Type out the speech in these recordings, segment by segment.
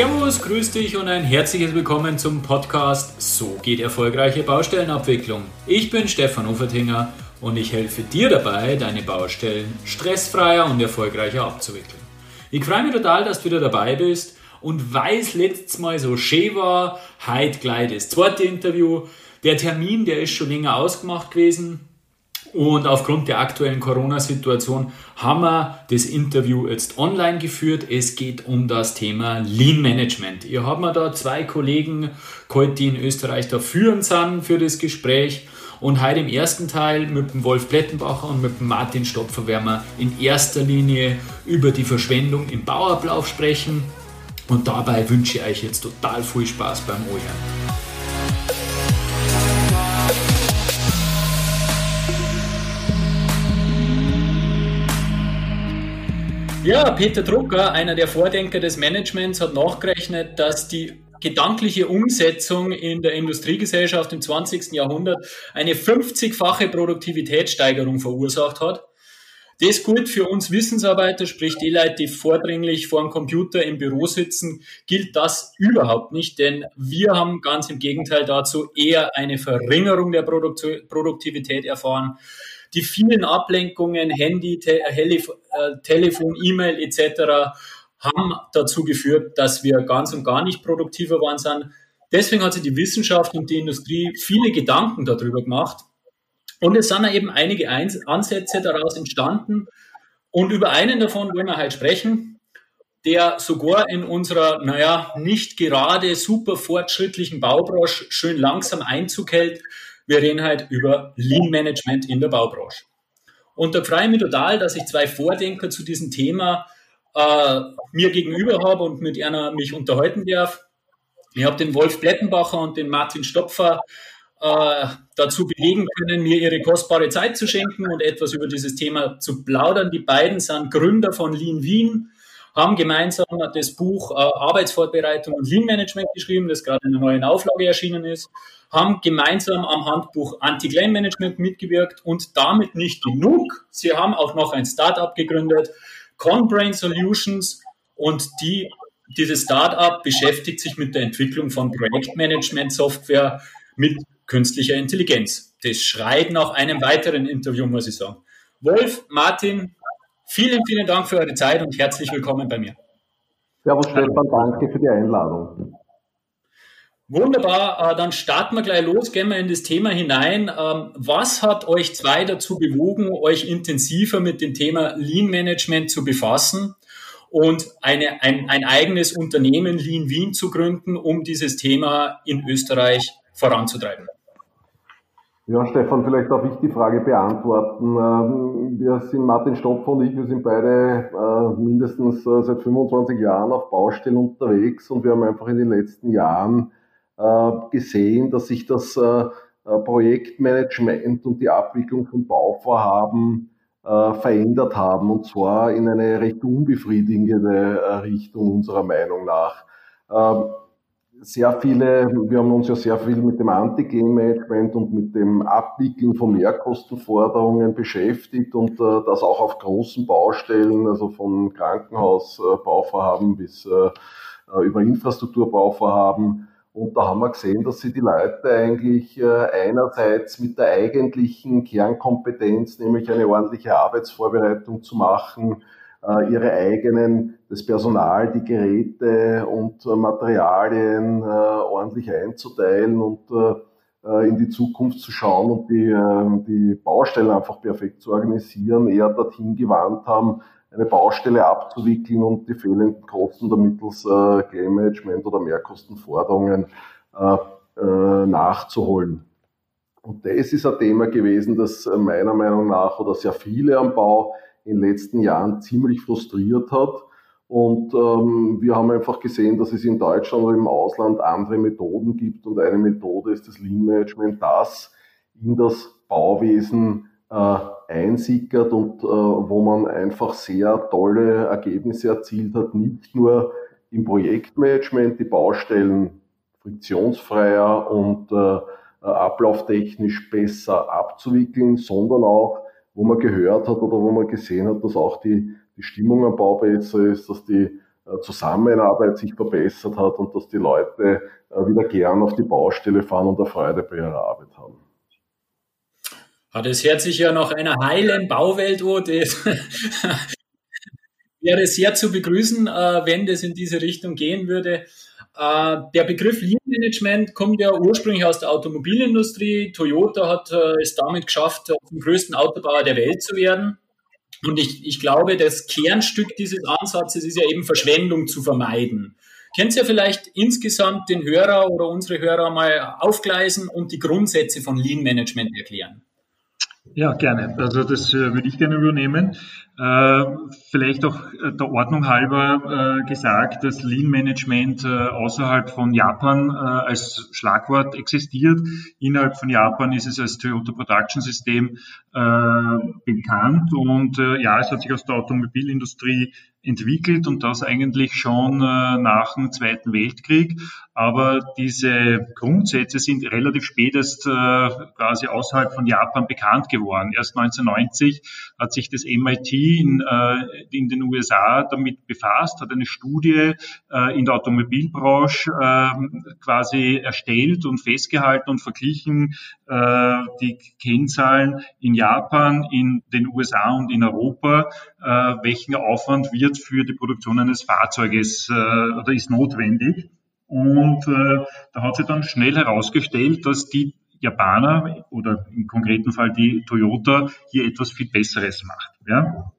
Servus, grüß dich und ein herzliches Willkommen zum Podcast So geht erfolgreiche Baustellenabwicklung. Ich bin Stefan Ufertinger und ich helfe dir dabei, deine Baustellen stressfreier und erfolgreicher abzuwickeln. Ich freue mich total, dass du wieder dabei bist und weil es letztes Mal so schön war, heute gleich das zweite Interview. Der Termin, der ist schon länger ausgemacht gewesen. Und aufgrund der aktuellen Corona-Situation haben wir das Interview jetzt online geführt. Es geht um das Thema Lean Management. Ihr habt mir da zwei Kollegen die in Österreich da führen sind für das Gespräch. Und heute im ersten Teil mit dem Wolf Plettenbacher und mit dem Martin Stopfer werden wir in erster Linie über die Verschwendung im Bauablauf sprechen. Und dabei wünsche ich euch jetzt total viel Spaß beim Ohren. Ja, Peter Drucker, einer der Vordenker des Managements, hat nachgerechnet, dass die gedankliche Umsetzung in der Industriegesellschaft im 20. Jahrhundert eine 50-fache Produktivitätssteigerung verursacht hat. Das gilt für uns Wissensarbeiter, sprich die Leute, die vordringlich vor dem Computer im Büro sitzen, gilt das überhaupt nicht, denn wir haben ganz im Gegenteil dazu eher eine Verringerung der Produktivität erfahren die vielen Ablenkungen, Handy, Te äh, Telefon, E-Mail etc. haben dazu geführt, dass wir ganz und gar nicht produktiver waren sind. Deswegen hat sich die Wissenschaft und die Industrie viele Gedanken darüber gemacht. Und es sind eben einige Ansätze daraus entstanden. Und über einen davon wollen wir heute sprechen, der sogar in unserer, naja, nicht gerade super fortschrittlichen Baubranche schön langsam Einzug hält. Wir reden halt über Lean Management in der Baubranche. Und da freue ich mich total, dass ich zwei Vordenker zu diesem Thema äh, mir gegenüber habe und mit einer mich unterhalten darf. Ich habe den Wolf Blettenbacher und den Martin Stopfer äh, dazu bewegen können, mir ihre kostbare Zeit zu schenken und etwas über dieses Thema zu plaudern. Die beiden sind Gründer von Lean Wien, haben gemeinsam das Buch äh, Arbeitsvorbereitung und Lean Management geschrieben, das gerade in einer neuen Auflage erschienen ist haben gemeinsam am Handbuch Anti-Claim Management mitgewirkt und damit nicht genug. Sie haben auch noch ein Startup gegründet, Conbrain Solutions und die, dieses Startup beschäftigt sich mit der Entwicklung von Projektmanagement-Software mit künstlicher Intelligenz. Das schreit nach einem weiteren Interview, muss ich sagen. Wolf, Martin, vielen, vielen Dank für eure Zeit und herzlich willkommen bei mir. Servus Stefan, danke für die Einladung. Wunderbar, äh, dann starten wir gleich los, gehen wir in das Thema hinein. Ähm, was hat euch zwei dazu bewogen, euch intensiver mit dem Thema Lean Management zu befassen und eine, ein, ein eigenes Unternehmen Lean Wien zu gründen, um dieses Thema in Österreich voranzutreiben? Ja, Stefan, vielleicht darf ich die Frage beantworten. Ähm, wir sind Martin Stopfer und ich, wir sind beide äh, mindestens äh, seit 25 Jahren auf Baustellen unterwegs und wir haben einfach in den letzten Jahren äh, gesehen, dass sich das Projektmanagement und die Abwicklung von Bauvorhaben verändert haben und zwar in eine recht unbefriedigende Richtung unserer Meinung nach. Sehr viele, wir haben uns ja sehr viel mit dem Anti-Game-Management und mit dem Abwickeln von Mehrkostenforderungen beschäftigt und das auch auf großen Baustellen, also von Krankenhausbauvorhaben bis über Infrastrukturbauvorhaben. Und da haben wir gesehen, dass sie die Leute eigentlich äh, einerseits mit der eigentlichen Kernkompetenz, nämlich eine ordentliche Arbeitsvorbereitung zu machen, äh, ihre eigenen, das Personal, die Geräte und äh, Materialien ordentlich einzuteilen und in die Zukunft zu schauen und die, die Baustellen einfach perfekt zu organisieren, eher dorthin gewandt haben, eine Baustelle abzuwickeln und die fehlenden Kosten da mittels äh, Claim Management oder Mehrkostenforderungen äh, äh, nachzuholen. Und das ist ein Thema gewesen, das meiner Meinung nach oder sehr viele am Bau in den letzten Jahren ziemlich frustriert hat. Und ähm, wir haben einfach gesehen, dass es in Deutschland oder im Ausland andere Methoden gibt. Und eine Methode ist das Lean Management, das in das Bauwesen äh, einsickert und äh, wo man einfach sehr tolle Ergebnisse erzielt hat, nicht nur im Projektmanagement die Baustellen friktionsfreier und äh, ablauftechnisch besser abzuwickeln, sondern auch, wo man gehört hat oder wo man gesehen hat, dass auch die, die Stimmung am Bau besser ist, dass die äh, Zusammenarbeit sich verbessert hat und dass die Leute wieder gern auf die Baustelle fahren und eine Freude bei ihrer Arbeit haben. Ah, das hört sich ja nach einer heilen Bauwelt an. Das wäre sehr zu begrüßen, wenn das in diese Richtung gehen würde. Äh, der Begriff Lean Management kommt ja ursprünglich aus der Automobilindustrie. Toyota hat äh, es damit geschafft, zum größten Autobauer der Welt zu werden. Und ich, ich glaube, das Kernstück dieses Ansatzes ist ja eben Verschwendung zu vermeiden. Könnt ihr vielleicht insgesamt den Hörer oder unsere Hörer mal aufgleisen und die Grundsätze von Lean Management erklären? Ja, gerne. Also das äh, würde ich gerne übernehmen. Äh, vielleicht auch äh, der Ordnung halber gesagt, dass Lean Management außerhalb von Japan als Schlagwort existiert. Innerhalb von Japan ist es als Toyota Production System bekannt und ja, es hat sich aus der Automobilindustrie entwickelt und das eigentlich schon nach dem Zweiten Weltkrieg. Aber diese Grundsätze sind relativ spät erst quasi außerhalb von Japan bekannt geworden. Erst 1990 hat sich das MIT in, äh, in den USA damit befasst, hat eine Studie äh, in der Automobilbranche äh, quasi erstellt und festgehalten und verglichen äh, die Kennzahlen in Japan, in den USA und in Europa, äh, welchen Aufwand wird für die Produktion eines Fahrzeuges äh, oder ist notwendig. Und äh, da hat sich dann schnell herausgestellt, dass die Japaner oder im konkreten Fall die Toyota hier etwas viel Besseres macht. Ja?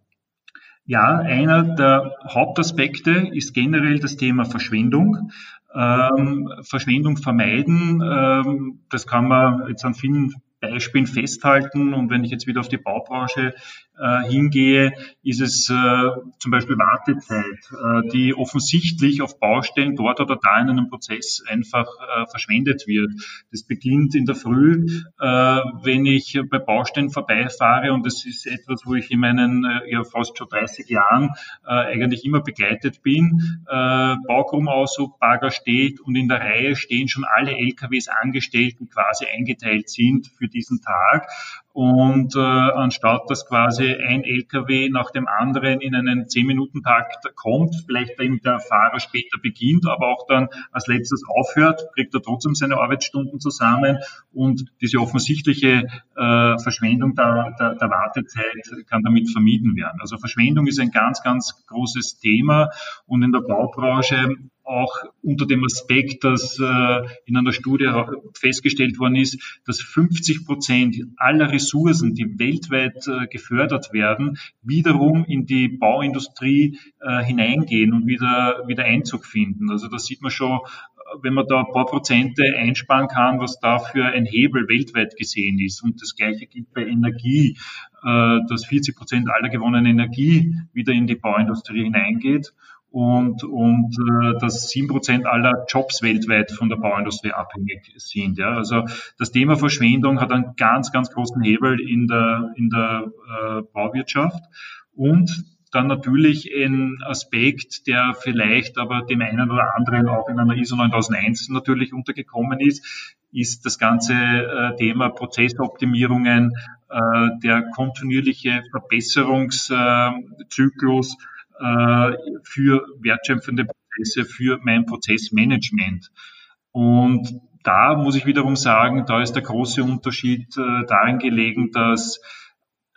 Ja, einer der Hauptaspekte ist generell das Thema Verschwendung. Ähm, Verschwendung vermeiden, ähm, das kann man jetzt an vielen Beispielen festhalten. Und wenn ich jetzt wieder auf die Baubranche äh, hingehe, ist es äh, zum Beispiel Wartezeit, äh, die offensichtlich auf Baustellen dort oder da in einem Prozess einfach äh, verschwendet wird. Das beginnt in der Früh, äh, wenn ich bei Baustellen vorbeifahre und das ist etwas, wo ich in meinen äh, ja fast schon 30 Jahren eigentlich immer begleitet bin. Baugrumauszug, Bagger steht und in der Reihe stehen schon alle LKWs angestellt, die quasi eingeteilt sind für diesen Tag. Und äh, anstatt dass quasi ein LKW nach dem anderen in einen 10-Minuten-Takt kommt, vielleicht eben der Fahrer später beginnt, aber auch dann als letztes aufhört, kriegt er trotzdem seine Arbeitsstunden zusammen und diese offensichtliche äh, Verschwendung der, der, der Wartezeit kann damit vermieden werden. Also Verschwendung ist ein ganz, ganz großes Thema und in der Baubranche auch unter dem Aspekt, dass äh, in einer Studie festgestellt worden ist, dass 50 Prozent aller Ressourcen, die weltweit äh, gefördert werden, wiederum in die Bauindustrie äh, hineingehen und wieder, wieder Einzug finden. Also da sieht man schon, wenn man da ein paar Prozente einsparen kann, was da für ein Hebel weltweit gesehen ist. Und das Gleiche gilt bei Energie, dass 40 Prozent aller gewonnenen Energie wieder in die Bauindustrie hineingeht und, und äh, dass sieben Prozent aller Jobs weltweit von der Bauindustrie abhängig sind. Ja. Also das Thema Verschwendung hat einen ganz, ganz großen Hebel in der, in der äh, Bauwirtschaft und dann natürlich ein Aspekt, der vielleicht aber dem einen oder anderen auch in einer ISO 9001 natürlich untergekommen ist, ist das ganze äh, Thema Prozessoptimierungen, äh, der kontinuierliche Verbesserungszyklus, für wertschöpfende Prozesse, für mein Prozessmanagement. Und da muss ich wiederum sagen, da ist der große Unterschied äh, darin gelegen, dass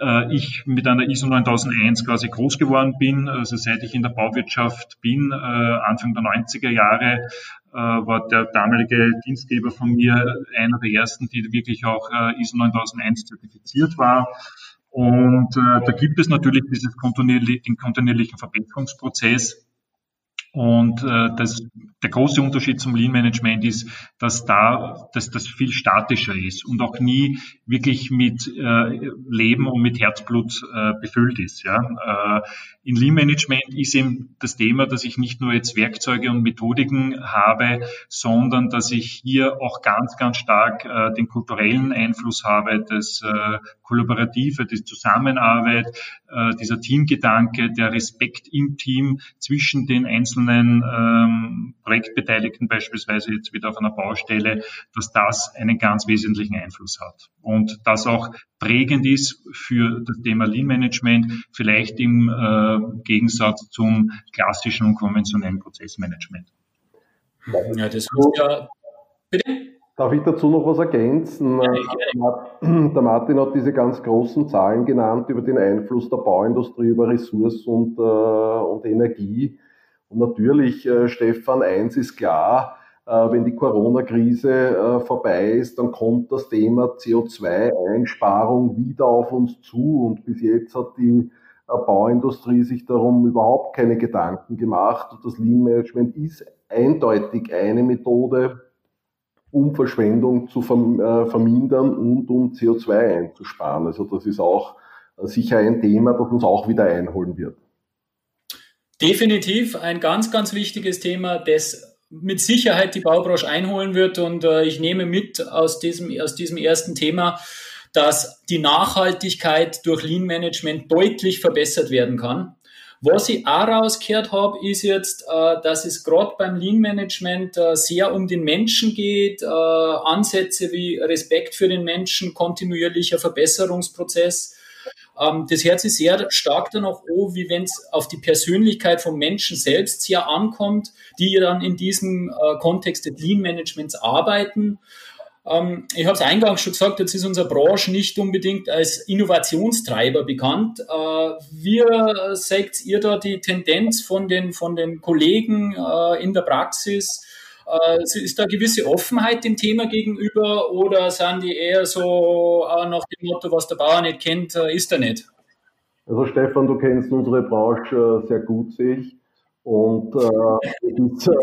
äh, ich mit einer ISO 9001 quasi groß geworden bin. Also seit ich in der Bauwirtschaft bin, äh, Anfang der 90er Jahre, äh, war der damalige Dienstgeber von mir einer der ersten, die wirklich auch äh, ISO 9001 zertifiziert war. Und äh, da gibt es natürlich dieses kontinuierlich, den kontinuierlichen Verbesserungsprozess. Und äh, das, der große Unterschied zum Lean Management ist, dass da dass das viel statischer ist und auch nie wirklich mit äh, Leben und mit Herzblut äh, befüllt ist. Ja? Äh, in Lean Management ist eben das Thema, dass ich nicht nur jetzt Werkzeuge und Methodiken habe, sondern dass ich hier auch ganz, ganz stark äh, den kulturellen Einfluss habe, das äh, Kollaborative, die Zusammenarbeit, äh, dieser Teamgedanke, der Respekt im Team zwischen den einzelnen einzelnen ähm, Projektbeteiligten beispielsweise jetzt wieder auf einer Baustelle, dass das einen ganz wesentlichen Einfluss hat und das auch prägend ist für das Thema Lean Management, vielleicht im äh, Gegensatz zum klassischen und konventionellen Prozessmanagement. Ja, das ist ja. Bitte? Darf ich dazu noch was ergänzen? Der Martin hat diese ganz großen Zahlen genannt über den Einfluss der Bauindustrie über Ressourcen und, äh, und Energie. Und natürlich, äh, Stefan, eins ist klar, äh, wenn die Corona-Krise vorbei ist, dann kommt das Thema CO2-Einsparung wieder auf uns zu. Und bis jetzt hat die Bauindustrie sich darum überhaupt keine Gedanken gemacht. Und das Lean Management ist eindeutig eine Methode, um Verschwendung zu äh, vermindern und um CO2 einzusparen. Also das ist auch äh, sicher ein Thema, das uns auch wieder einholen wird. Definitiv ein ganz, ganz wichtiges Thema, das mit Sicherheit die Baubranche einholen wird. Und äh, ich nehme mit aus diesem, aus diesem ersten Thema, dass die Nachhaltigkeit durch Lean Management deutlich verbessert werden kann. Was ich auch rausgehört habe, ist jetzt, äh, dass es gerade beim Lean Management äh, sehr um den Menschen geht, äh, Ansätze wie Respekt für den Menschen, kontinuierlicher Verbesserungsprozess. Ähm, das hört sich sehr stark danach an, wie wenn es auf die Persönlichkeit vom Menschen selbst sehr ankommt, die dann in diesem äh, Kontext des Lean Managements arbeiten. Ähm, ich habe es eingangs schon gesagt, jetzt ist unsere Branche nicht unbedingt als Innovationstreiber bekannt. Äh, wie seht ihr da die Tendenz von den, von den Kollegen äh, in der Praxis? Äh, ist da eine gewisse Offenheit dem Thema gegenüber oder sind die eher so äh, nach dem Motto, was der Bauer nicht kennt, äh, ist er nicht? Also Stefan, du kennst unsere Branche äh, sehr gut, sehe ich. Und äh, es ist äh,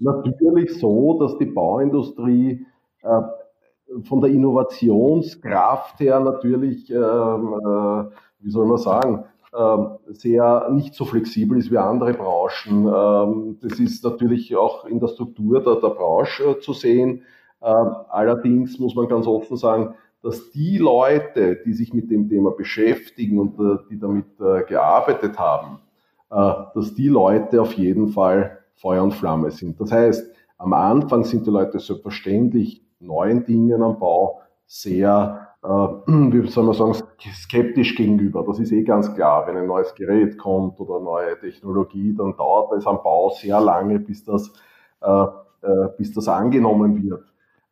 natürlich so, dass die Bauindustrie von der Innovationskraft her natürlich, ähm, äh, wie soll man sagen, sehr nicht so flexibel ist wie andere Branchen. Ähm, das ist natürlich auch in der Struktur der, der Branche äh, zu sehen. Ähm, allerdings muss man ganz offen sagen, dass die Leute, die sich mit dem Thema beschäftigen und äh, die damit äh, gearbeitet haben, dass die Leute auf jeden Fall Feuer und Flamme sind. Das heißt, am Anfang sind die Leute selbstverständlich neuen Dingen am Bau sehr, wie soll man sagen, skeptisch gegenüber. Das ist eh ganz klar. Wenn ein neues Gerät kommt oder neue Technologie, dann dauert es am Bau sehr lange, bis das, äh, äh, bis das angenommen wird.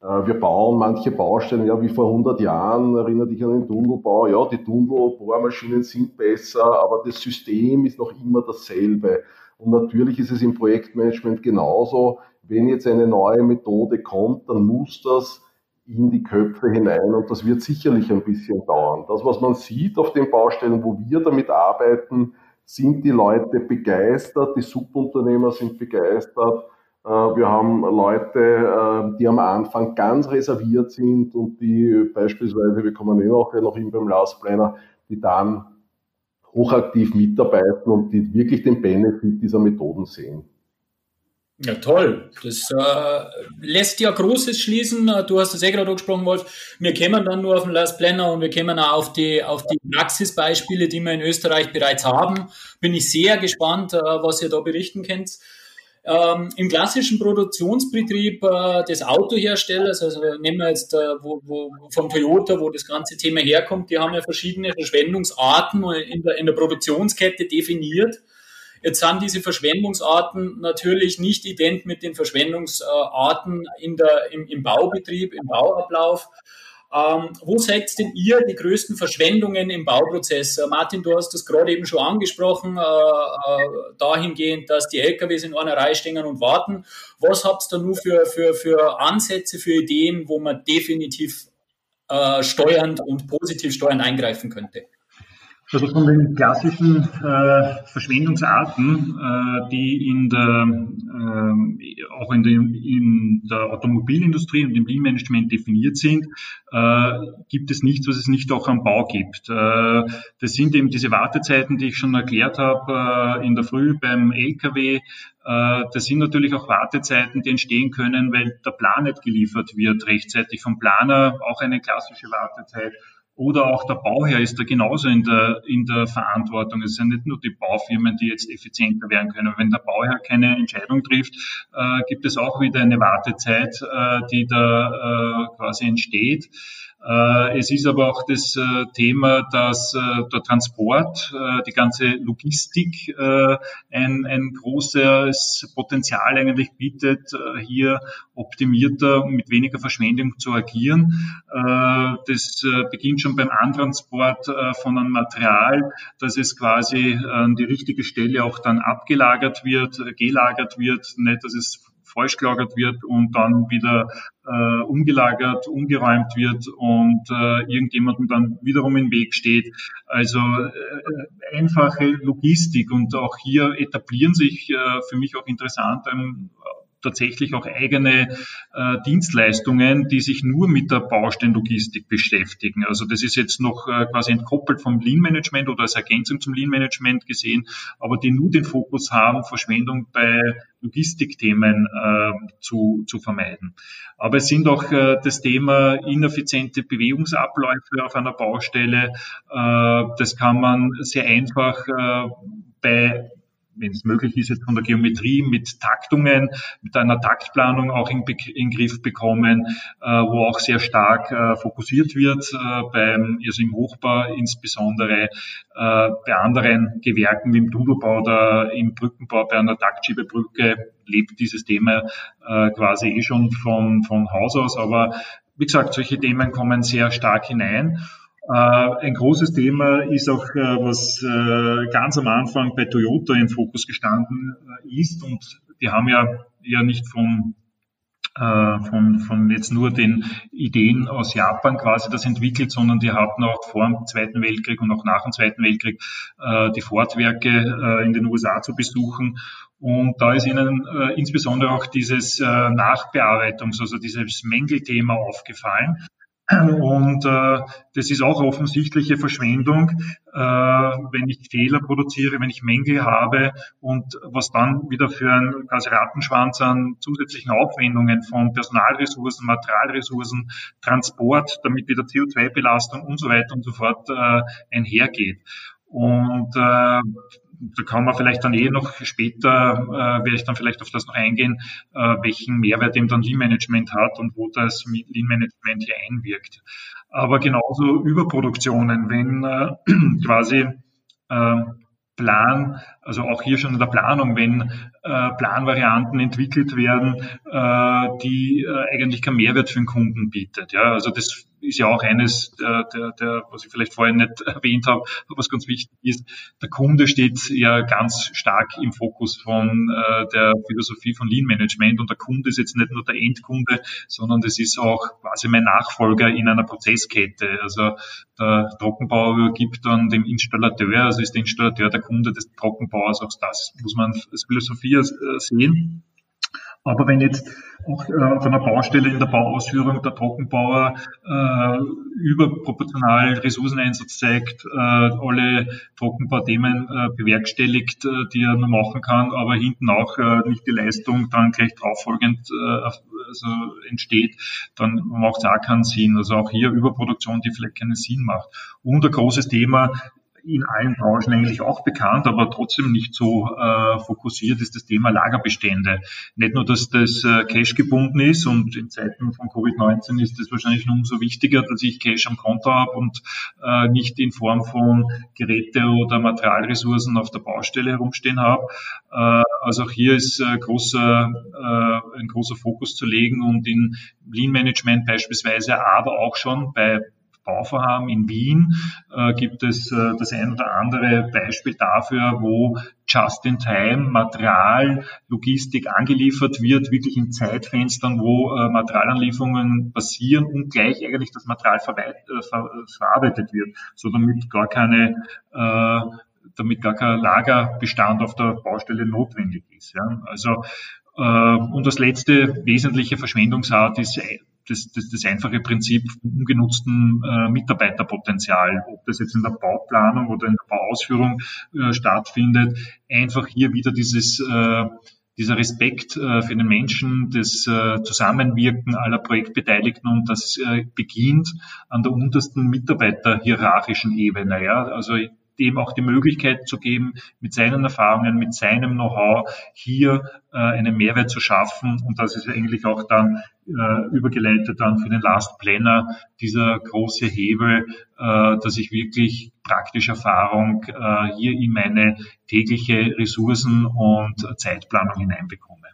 Äh, wir bauen manche Baustellen, ja, wie vor 100 Jahren, erinnere dich an den Tunnelbau, ja, die Tunnelbohrmaschinen sind besser, aber das System ist noch immer dasselbe. Und natürlich ist es im Projektmanagement genauso. Wenn jetzt eine neue Methode kommt, dann muss das in die Köpfe hinein und das wird sicherlich ein bisschen dauern. Das, was man sieht auf den Baustellen, wo wir damit arbeiten, sind die Leute begeistert, die Subunternehmer sind begeistert. Äh, wir haben Leute, äh, die am Anfang ganz reserviert sind und die beispielsweise, wir kommen eh noch, noch hin beim Last Planner, die dann hochaktiv mitarbeiten und die wirklich den Benefit dieser Methoden sehen. Ja, toll. Das äh, lässt ja Großes schließen. Du hast das eh gerade angesprochen, Wolf. Wir kämen dann nur auf den Last Planner und wir kämen auch auf die, auf die Praxisbeispiele, die wir in Österreich bereits haben. Bin ich sehr gespannt, äh, was ihr da berichten könnt. Ähm, Im klassischen Produktionsbetrieb äh, des Autoherstellers, also nehmen wir jetzt äh, wo, wo, vom Toyota, wo das ganze Thema herkommt, die haben ja verschiedene Verschwendungsarten in der, in der Produktionskette definiert. Jetzt sind diese Verschwendungsarten natürlich nicht ident mit den Verschwendungsarten in der, im, im Baubetrieb, im Bauablauf. Ähm, wo seht denn ihr die größten Verschwendungen im Bauprozess? Äh, Martin, du hast das gerade eben schon angesprochen, äh, äh, dahingehend, dass die LKWs in einer Reihe stehen und warten. Was habt ihr da nur für, für, für Ansätze, für Ideen, wo man definitiv äh, steuernd und positiv steuernd eingreifen könnte? Also von den klassischen äh, Verschwendungsarten, äh, die in der, äh, auch in der, in der Automobilindustrie und im Lean-Management definiert sind, äh, gibt es nichts, was es nicht auch am Bau gibt. Äh, das sind eben diese Wartezeiten, die ich schon erklärt habe äh, in der Früh beim LKW. Das sind natürlich auch Wartezeiten, die entstehen können, weil der Plan nicht geliefert wird rechtzeitig vom Planer, auch eine klassische Wartezeit oder auch der Bauherr ist da genauso in der, in der Verantwortung. Es sind nicht nur die Baufirmen, die jetzt effizienter werden können. Wenn der Bauherr keine Entscheidung trifft, äh, gibt es auch wieder eine Wartezeit, äh, die da äh, quasi entsteht. Äh, es ist aber auch das äh, Thema, dass äh, der Transport, die ganze Logistik ein, ein großes Potenzial eigentlich bietet, hier optimierter, mit weniger Verschwendung zu agieren. Das beginnt schon beim Antransport von einem Material, dass es quasi an die richtige Stelle auch dann abgelagert wird, gelagert wird, nicht, dass es falsch gelagert wird und dann wieder äh, umgelagert, umgeräumt wird und äh, irgendjemandem dann wiederum im Weg steht. Also äh, einfache Logistik und auch hier etablieren sich äh, für mich auch interessant ähm, tatsächlich auch eigene äh, Dienstleistungen, die sich nur mit der Baustellenlogistik beschäftigen. Also das ist jetzt noch äh, quasi entkoppelt vom Lean Management oder als Ergänzung zum Lean Management gesehen, aber die nur den Fokus haben, Verschwendung bei Logistikthemen äh, zu, zu vermeiden. Aber es sind auch äh, das Thema ineffiziente Bewegungsabläufe auf einer Baustelle. Äh, das kann man sehr einfach äh, bei wenn es möglich ist, jetzt von der Geometrie mit Taktungen, mit einer Taktplanung auch in, in Griff bekommen, äh, wo auch sehr stark äh, fokussiert wird, äh, beim, also im Hochbau insbesondere, äh, bei anderen Gewerken wie im Tunnelbau oder im Brückenbau bei einer Taktschiebebrücke lebt dieses Thema äh, quasi eh schon von, von Haus aus, aber wie gesagt, solche Themen kommen sehr stark hinein. Äh, ein großes Thema ist auch, äh, was äh, ganz am Anfang bei Toyota im Fokus gestanden ist. Und die haben ja, ja nicht von von, von jetzt nur den Ideen aus Japan quasi das entwickelt, sondern die hatten auch vor dem Zweiten Weltkrieg und auch nach dem Zweiten Weltkrieg die Ford-Werke in den USA zu besuchen. Und da ist ihnen insbesondere auch dieses Nachbearbeitungs-, also dieses Mängelthema aufgefallen. Und äh, das ist auch offensichtliche Verschwendung, äh, wenn ich Fehler produziere, wenn ich Mängel habe und was dann wieder für einen quasi Rattenschwanz an zusätzlichen Aufwendungen von Personalressourcen, Materialressourcen, Transport, damit wieder CO2-Belastung und so weiter und so fort äh, einhergeht. Und äh, da kann man vielleicht dann eh noch später, äh, werde ich dann vielleicht auf das noch eingehen, äh, welchen Mehrwert eben dann Lean Management hat und wo das Lean Management hier einwirkt. Aber genauso Überproduktionen, wenn äh, quasi äh, Plan, also auch hier schon in der Planung, wenn äh, Planvarianten entwickelt werden, äh, die äh, eigentlich keinen Mehrwert für den Kunden bietet. Ja, also das ist ja auch eines der, der, der, was ich vielleicht vorhin nicht erwähnt habe, was ganz wichtig ist. Der Kunde steht ja ganz stark im Fokus von äh, der Philosophie von Lean Management und der Kunde ist jetzt nicht nur der Endkunde, sondern das ist auch quasi mein Nachfolger in einer Prozesskette. Also der Trockenbauer übergibt dann dem Installateur, also ist der Installateur der Kunde des Trockenbauers, auch das muss man als Philosophie äh, sehen. Aber wenn jetzt auch äh, auf einer Baustelle in der Bauausführung der Trockenbauer äh, überproportional Ressourceneinsatz zeigt, äh, alle Trockenbauthemen äh, bewerkstelligt, äh, die er nur machen kann, aber hinten auch äh, nicht die Leistung dann gleich drauffolgend also entsteht, dann macht es auch keinen Sinn. Also auch hier Überproduktion, die vielleicht keinen Sinn macht. Und ein großes Thema in allen Branchen eigentlich auch bekannt, aber trotzdem nicht so äh, fokussiert ist das Thema Lagerbestände. Nicht nur, dass das äh, Cash gebunden ist und in Zeiten von Covid-19 ist es wahrscheinlich noch umso wichtiger, dass ich Cash am Konto habe und äh, nicht in Form von Geräte oder Materialressourcen auf der Baustelle herumstehen habe. Äh, also auch hier ist äh, großer, äh, ein großer Fokus zu legen und in Lean Management beispielsweise, aber auch schon bei Bauvorhaben in Wien äh, gibt es äh, das ein oder andere Beispiel dafür, wo Just-in-Time Material, Logistik angeliefert wird, wirklich in Zeitfenstern, wo äh, Materialanlieferungen passieren und gleich eigentlich das Material äh, ver verarbeitet wird, so damit gar keine äh, damit gar kein Lagerbestand auf der Baustelle notwendig ist. Ja. Also äh, und das letzte wesentliche Verschwendungsart ist das, das, das einfache Prinzip ungenutzten äh, Mitarbeiterpotenzial, ob das jetzt in der Bauplanung oder in der Bauausführung äh, stattfindet, einfach hier wieder dieses äh, dieser Respekt äh, für den Menschen, das äh, Zusammenwirken aller Projektbeteiligten und das äh, beginnt an der untersten Mitarbeiterhierarchischen Ebene. Ja? Also dem auch die Möglichkeit zu geben, mit seinen Erfahrungen, mit seinem Know-how hier äh, einen Mehrwert zu schaffen. Und das ist eigentlich auch dann äh, übergeleitet dann für den Last Planner dieser große Hebel, äh, dass ich wirklich praktische Erfahrung äh, hier in meine tägliche Ressourcen und Zeitplanung hineinbekomme.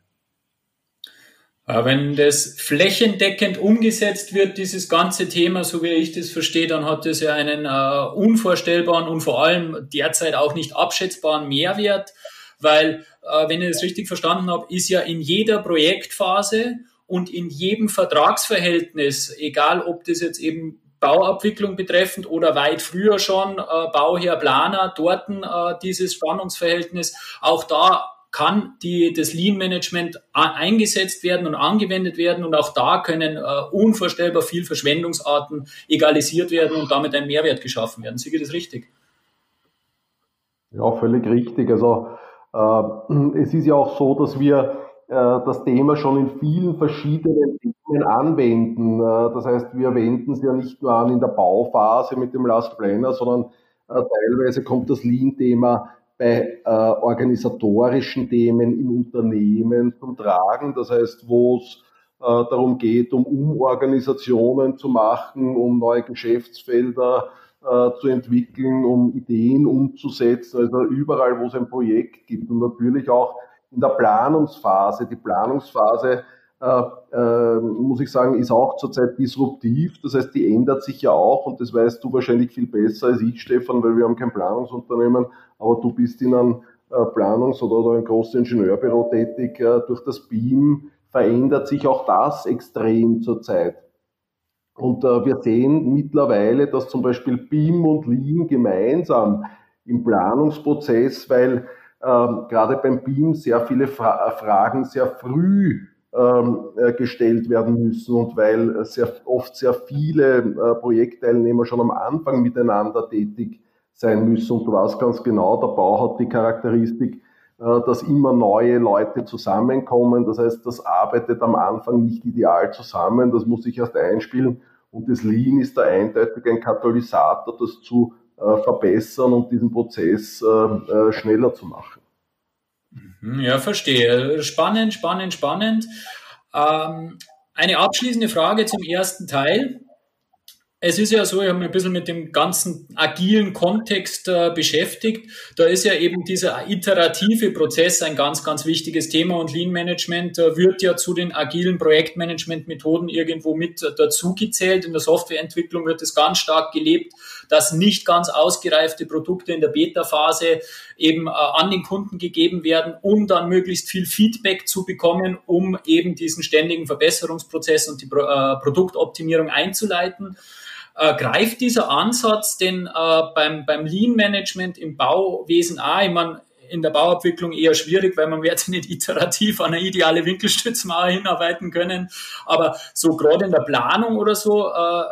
Äh, wenn das flächendeckend umgesetzt wird, dieses ganze Thema, so wie ich das verstehe, dann hat das ja einen äh, unvorstellbaren und vor allem derzeit auch nicht abschätzbaren Mehrwert, weil, äh, wenn ich das richtig verstanden habe, ist ja in jeder Projektphase und in jedem Vertragsverhältnis, egal ob das jetzt eben Bauabwicklung betreffend oder weit früher schon äh, Bauherr, Planer, dort äh, dieses Spannungsverhältnis, auch da kann die, das Lean Management eingesetzt werden und angewendet werden und auch da können äh, unvorstellbar viel Verschwendungsarten egalisiert werden und damit ein Mehrwert geschaffen werden. Ich das richtig? Ja, völlig richtig. Also äh, es ist ja auch so, dass wir äh, das Thema schon in vielen verschiedenen Themen anwenden. Äh, das heißt, wir wenden es ja nicht nur an in der Bauphase mit dem Last Planner, sondern äh, teilweise kommt das Lean-Thema bei äh, organisatorischen Themen in Unternehmen zum Tragen. Das heißt, wo es äh, darum geht, um Umorganisationen zu machen, um neue Geschäftsfelder äh, zu entwickeln, um Ideen umzusetzen. Also überall, wo es ein Projekt gibt und natürlich auch in der Planungsphase. Die Planungsphase muss ich sagen, ist auch zurzeit disruptiv. Das heißt, die ändert sich ja auch und das weißt du wahrscheinlich viel besser als ich, Stefan, weil wir haben kein Planungsunternehmen, aber du bist in einem äh, Planungs- oder ein großes Ingenieurbüro tätig. Äh, durch das BIM verändert sich auch das extrem zurzeit. Und äh, wir sehen mittlerweile, dass zum Beispiel BIM und Lean gemeinsam im Planungsprozess, weil ähm, gerade beim BIM sehr viele Fra Fragen sehr früh ähm, äh, gestellt werden müssen und weil sehr, oft sehr viele äh, Projektteilnehmer schon am Anfang miteinander tätig sein müssen. Und du weißt ganz genau, der Bau hat die Charakteristik, äh, dass immer neue Leute zusammenkommen. Das heißt, das arbeitet am Anfang nicht ideal zusammen, das muss sich erst einspielen. Und das Lean ist da eindeutig ein Katalysator, das zu verbessern und diesen Prozess schneller zu machen. Mhm, ja, verstehe. Spannend, spannend, spannend. Ähm, eine abschließende Frage zum ersten Teil. Es ist ja so, ich habe mich ein bisschen mit dem ganzen agilen Kontext äh, beschäftigt. Da ist ja eben dieser iterative Prozess ein ganz, ganz wichtiges Thema und Lean Management äh, wird ja zu den agilen Projektmanagement-Methoden irgendwo mit äh, dazugezählt. In der Softwareentwicklung wird es ganz stark gelebt, dass nicht ganz ausgereifte Produkte in der Beta-Phase eben äh, an den Kunden gegeben werden, um dann möglichst viel Feedback zu bekommen, um eben diesen ständigen Verbesserungsprozess und die Pro äh, Produktoptimierung einzuleiten. Äh, greift dieser Ansatz denn äh, beim, beim Lean-Management im Bauwesen auch? Ich meine, in der Bauabwicklung eher schwierig, weil man wird nicht iterativ an eine ideale Winkelstützmauer hinarbeiten können. Aber so gerade in der Planung oder so, äh,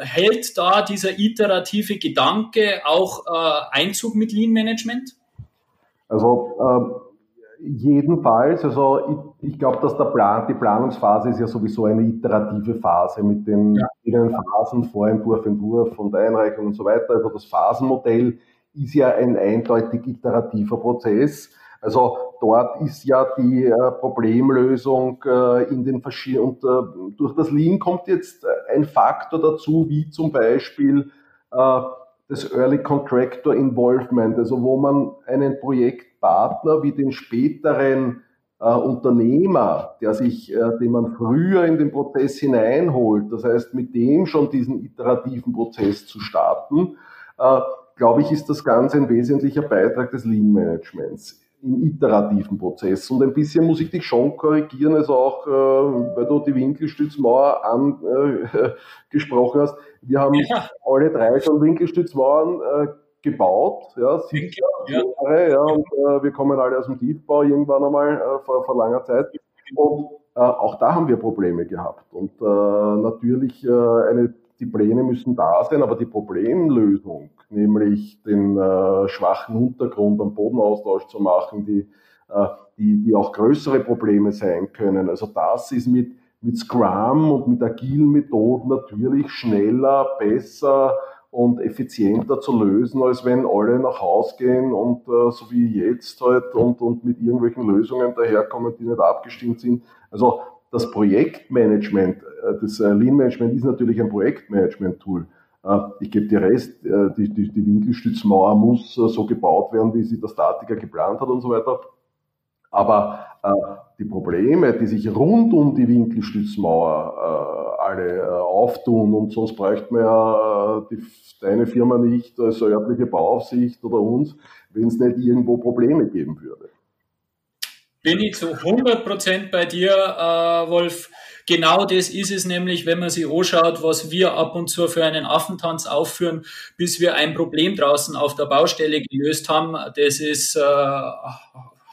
hält da dieser iterative Gedanke auch äh, Einzug mit Lean Management? Also ähm, Jedenfalls, also ich, ich glaube, dass der Plan, die Planungsphase ist ja sowieso eine iterative Phase mit den ja. Phasen, Vorentwurf, Entwurf und Einreichung und so weiter. Also das Phasenmodell ist ja ein eindeutig iterativer Prozess. Also dort ist ja die äh, Problemlösung äh, in den verschiedenen, und äh, durch das Lean kommt jetzt ein Faktor dazu, wie zum Beispiel das Early Contractor Involvement, also wo man einen Projektpartner wie den späteren äh, Unternehmer, der sich, äh, den man früher in den Prozess hineinholt, das heißt mit dem schon diesen iterativen Prozess zu starten, äh, glaube ich, ist das Ganze ein wesentlicher Beitrag des Lean Managements im iterativen Prozess. Und ein bisschen muss ich dich schon korrigieren, also auch, äh, weil du die Winkelstützmauer angesprochen äh, hast. Wir haben ja. alle drei schon Winkelstützmauern äh, gebaut, ja, sicher, ja. Jahre, ja, und äh, wir kommen alle aus dem Tiefbau irgendwann einmal äh, vor, vor langer Zeit. Und äh, auch da haben wir Probleme gehabt. Und natürlich, eine, die Pläne müssen da sein, aber die Problemlösung, nämlich den äh, schwachen Untergrund am Bodenaustausch zu machen, die äh, die, die auch größere Probleme sein können. Also das ist mit, mit Scrum und mit agilen Methoden natürlich schneller, besser und effizienter zu lösen, als wenn alle nach Haus gehen und äh, so wie jetzt halt und, und mit irgendwelchen Lösungen daherkommen, die nicht abgestimmt sind. Also das Projektmanagement, äh, das äh, Lean Management ist natürlich ein Projektmanagement-Tool. Äh, ich gebe dir Rest, die, die, die Winkelstützmauer muss so gebaut werden, wie sie der Statiker geplant hat und so weiter. Aber die Probleme, die sich rund um die Winkelstützmauer alle auftun und sonst bräuchte man ja die, deine Firma nicht als örtliche Bauaufsicht oder uns, wenn es nicht irgendwo Probleme geben würde. Bin ich zu 100% bei dir, äh, Wolf. Genau das ist es nämlich, wenn man sich anschaut, was wir ab und zu für einen Affentanz aufführen, bis wir ein Problem draußen auf der Baustelle gelöst haben. Das ist äh,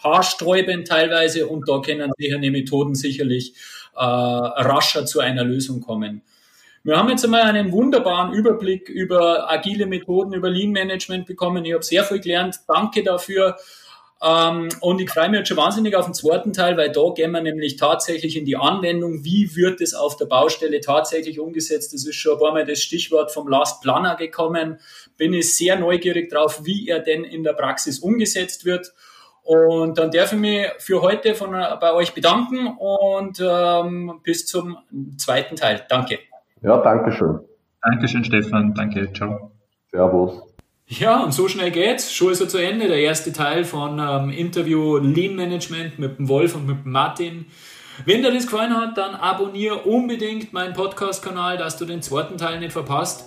haarsträubend teilweise und da können sicher Methoden sicherlich äh, rascher zu einer Lösung kommen. Wir haben jetzt einmal einen wunderbaren Überblick über agile Methoden, über Lean Management bekommen. Ich habe sehr viel gelernt. Danke dafür. Ähm, und ich freue mich jetzt schon wahnsinnig auf den zweiten Teil, weil da gehen wir nämlich tatsächlich in die Anwendung. Wie wird es auf der Baustelle tatsächlich umgesetzt? Das ist schon ein paar Mal das Stichwort vom Last Planner gekommen. Bin ich sehr neugierig drauf, wie er denn in der Praxis umgesetzt wird. Und dann darf ich mich für heute von, bei euch bedanken und ähm, bis zum zweiten Teil. Danke. Ja, danke schön. Dankeschön, Stefan. Danke. Ciao. Servus. Ja, und so schnell geht's. Schon ist er zu Ende, der erste Teil von ähm, Interview Lean Management mit dem Wolf und mit dem Martin. Wenn dir das gefallen hat, dann abonniere unbedingt meinen Podcast-Kanal, dass du den zweiten Teil nicht verpasst.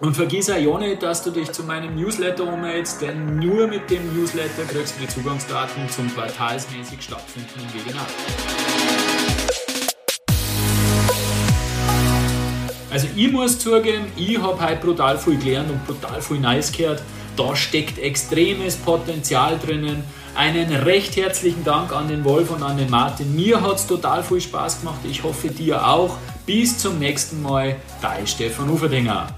Und vergiss auch ja nicht, dass du dich zu meinem Newsletter umhältst, denn nur mit dem Newsletter kriegst du die Zugangsdaten zum quartalsmäßig stattfindenden Webinar. Also ich muss zugeben, ich habe heute brutal viel gelernt und brutal viel Nice gehört. Da steckt extremes Potenzial drinnen. Einen recht herzlichen Dank an den Wolf und an den Martin. Mir hat es total viel Spaß gemacht. Ich hoffe dir auch. Bis zum nächsten Mal. Dein Stefan Uferdinger.